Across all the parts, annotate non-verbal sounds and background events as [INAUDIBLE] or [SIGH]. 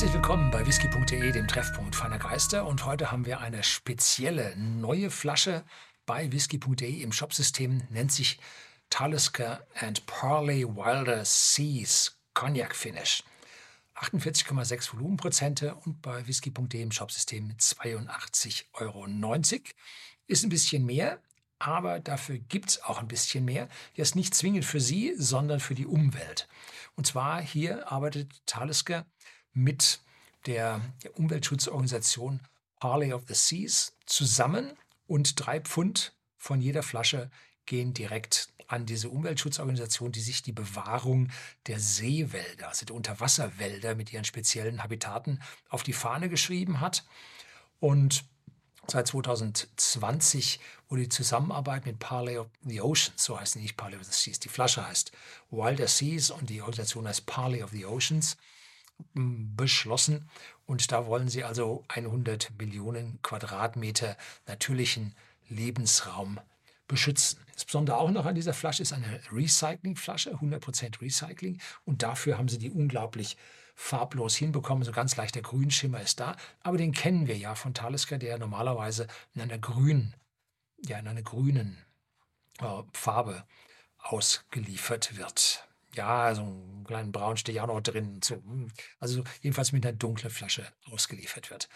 Herzlich willkommen bei whisky.de, dem Treffpunkt feiner Geister. Und heute haben wir eine spezielle neue Flasche bei whisky.de im Shopsystem, nennt sich Talisker and Parley Wilder Seas Cognac Finish. 48,6 Volumenprozente und bei whisky.de im Shopsystem 82,90 Euro. Ist ein bisschen mehr, aber dafür gibt es auch ein bisschen mehr. Ist nicht zwingend für Sie, sondern für die Umwelt. Und zwar hier arbeitet Talisker mit der, Umweltschutzorganisation Parley of the Seas zusammen und drei Pfund von jeder Flasche gehen direkt an diese Umweltschutzorganisation, die sich die Bewahrung der Seewälder, also der Unterwasserwälder mit ihren speziellen Habitaten auf die Fahne geschrieben hat. Und Seit 2020 wurde die Zusammenarbeit mit Parley of the Oceans, so heißt nicht Parley of the Seas, die Flasche heißt Wilder Seas und die Organisation heißt Parley of the Oceans, beschlossen. Und da wollen sie also 100 Millionen Quadratmeter natürlichen Lebensraum beschützen. Das Besondere auch noch an dieser Flasche ist eine Recyclingflasche, 100% Recycling. Und dafür haben sie die unglaublich farblos hinbekommen. So ganz leichter Grünschimmer ist da. Aber den kennen wir ja von Talisker, der normalerweise in einer grünen, ja, in einer grünen äh, Farbe ausgeliefert wird. Ja, so einen kleinen Braun steht ja auch noch drin. So, also jedenfalls mit einer dunklen Flasche ausgeliefert wird.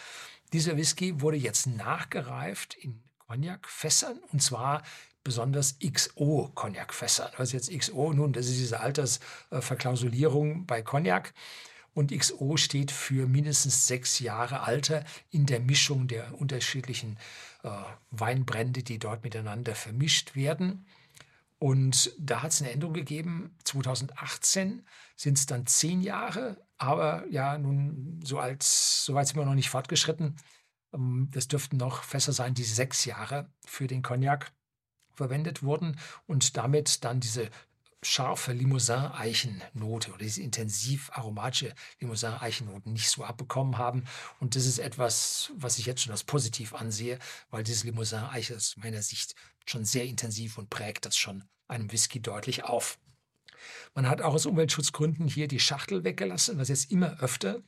Dieser Whisky wurde jetzt nachgereift in Cognac-Fässern und zwar besonders XO-Cognac-Fässern. Was ist jetzt XO? Nun, das ist diese Altersverklausulierung bei Cognac und XO steht für mindestens sechs Jahre Alter in der Mischung der unterschiedlichen äh, Weinbrände, die dort miteinander vermischt werden. Und da hat es eine Änderung gegeben. 2018 sind es dann zehn Jahre, aber ja, nun, so, als, so weit sind wir noch nicht fortgeschritten. Ähm, das dürften noch Fässer sein, die sechs Jahre für den Cognac verwendet wurden und damit dann diese scharfe Limousin-Eichennote oder diese intensiv aromatische Limousin-Eichennoten nicht so abbekommen haben. Und das ist etwas, was ich jetzt schon als positiv ansehe, weil dieses Limousin-Eiche aus meiner Sicht schon sehr intensiv und prägt das schon einem Whisky deutlich auf. Man hat auch aus Umweltschutzgründen hier die Schachtel weggelassen, was jetzt immer öfter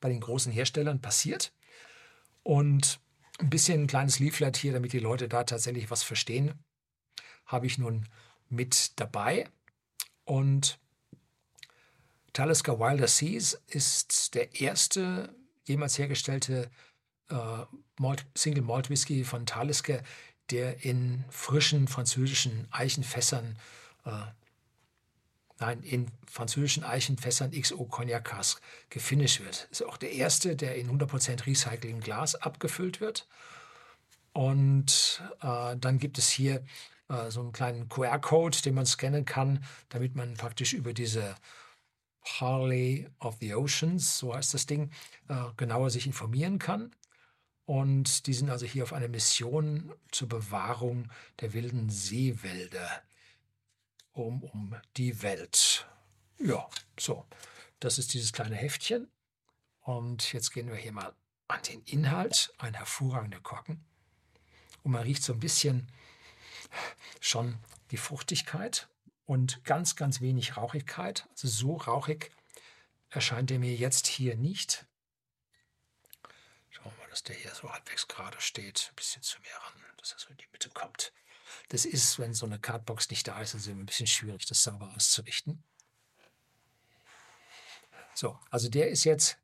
bei den großen Herstellern passiert. Und ein bisschen ein kleines Leaflet hier, damit die Leute da tatsächlich was verstehen habe ich nun mit dabei. Und Talisker Wilder Seas ist der erste jemals hergestellte äh, Malt, Single Malt Whisky von Talisker, der in frischen französischen Eichenfässern, äh, nein, in französischen Eichenfässern XO Cognac Cask gefinisht wird. Ist auch der erste, der in 100% Recycling Glas abgefüllt wird. Und äh, dann gibt es hier äh, so einen kleinen QR-Code, den man scannen kann, damit man praktisch über diese Harley of the Oceans, so heißt das Ding, äh, genauer sich informieren kann. Und die sind also hier auf einer Mission zur Bewahrung der wilden Seewälder um, um die Welt. Ja, so. Das ist dieses kleine Heftchen. Und jetzt gehen wir hier mal an den Inhalt. Ein hervorragender Korken. Und man riecht so ein bisschen schon die Fruchtigkeit und ganz, ganz wenig Rauchigkeit. Also so rauchig erscheint er mir jetzt hier nicht. Dass der hier so halbwegs gerade steht. Ein bisschen zu mir ran, dass er so in die Mitte kommt. Das ist, wenn so eine Cardbox nicht da ist, also ein bisschen schwierig, das sauber auszurichten. So, also der ist jetzt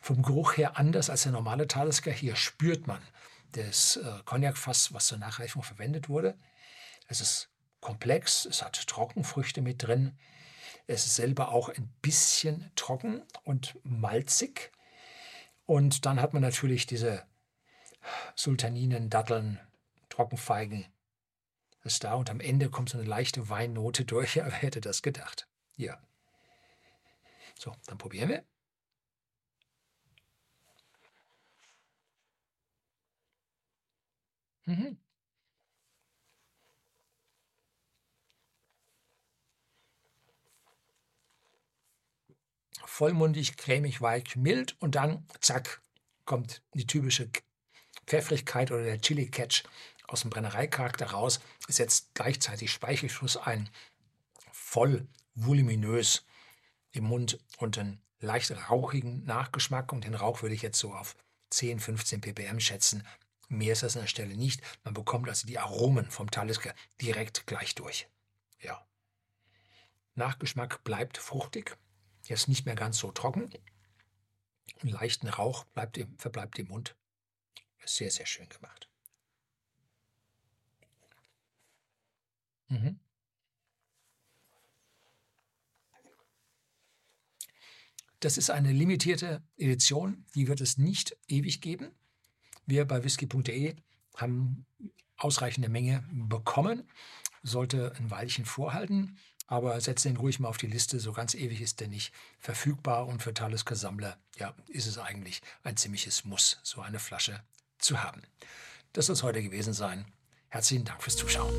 vom Geruch her anders als der normale Talisker. Hier spürt man das äh, Cognac-Fass, was zur Nachreifung verwendet wurde. Es ist komplex, es hat Trockenfrüchte mit drin. Es ist selber auch ein bisschen trocken und malzig. Und dann hat man natürlich diese Sultaninen, Datteln, Trockenfeigen. Das ist da und am Ende kommt so eine leichte Weinnote durch. Ja, [LAUGHS] wer hätte das gedacht? Ja. So, dann probieren wir. Mhm. Vollmundig, cremig, weich, mild und dann, zack, kommt die typische Pfeffrigkeit oder der Chili-Catch aus dem Brennereicharakter raus, setzt gleichzeitig Speichelfluss ein, voll voluminös im Mund und einen leicht rauchigen Nachgeschmack. Und den Rauch würde ich jetzt so auf 10, 15 ppm schätzen. Mehr ist das an der Stelle nicht. Man bekommt also die Aromen vom Talisker direkt gleich durch. Ja. Nachgeschmack bleibt fruchtig. Jetzt nicht mehr ganz so trocken. Einen leichten Rauch bleibt im, verbleibt im Mund. Sehr, sehr schön gemacht. Mhm. Das ist eine limitierte Edition, die wird es nicht ewig geben. Wir bei whisky.de haben ausreichende Menge bekommen, sollte ein Weilchen vorhalten, aber setzt den ruhig mal auf die Liste, so ganz ewig ist der nicht verfügbar und für Talisker-Sammler ja, ist es eigentlich ein ziemliches Muss, so eine Flasche zu haben. Das soll es heute gewesen sein. Herzlichen Dank fürs Zuschauen.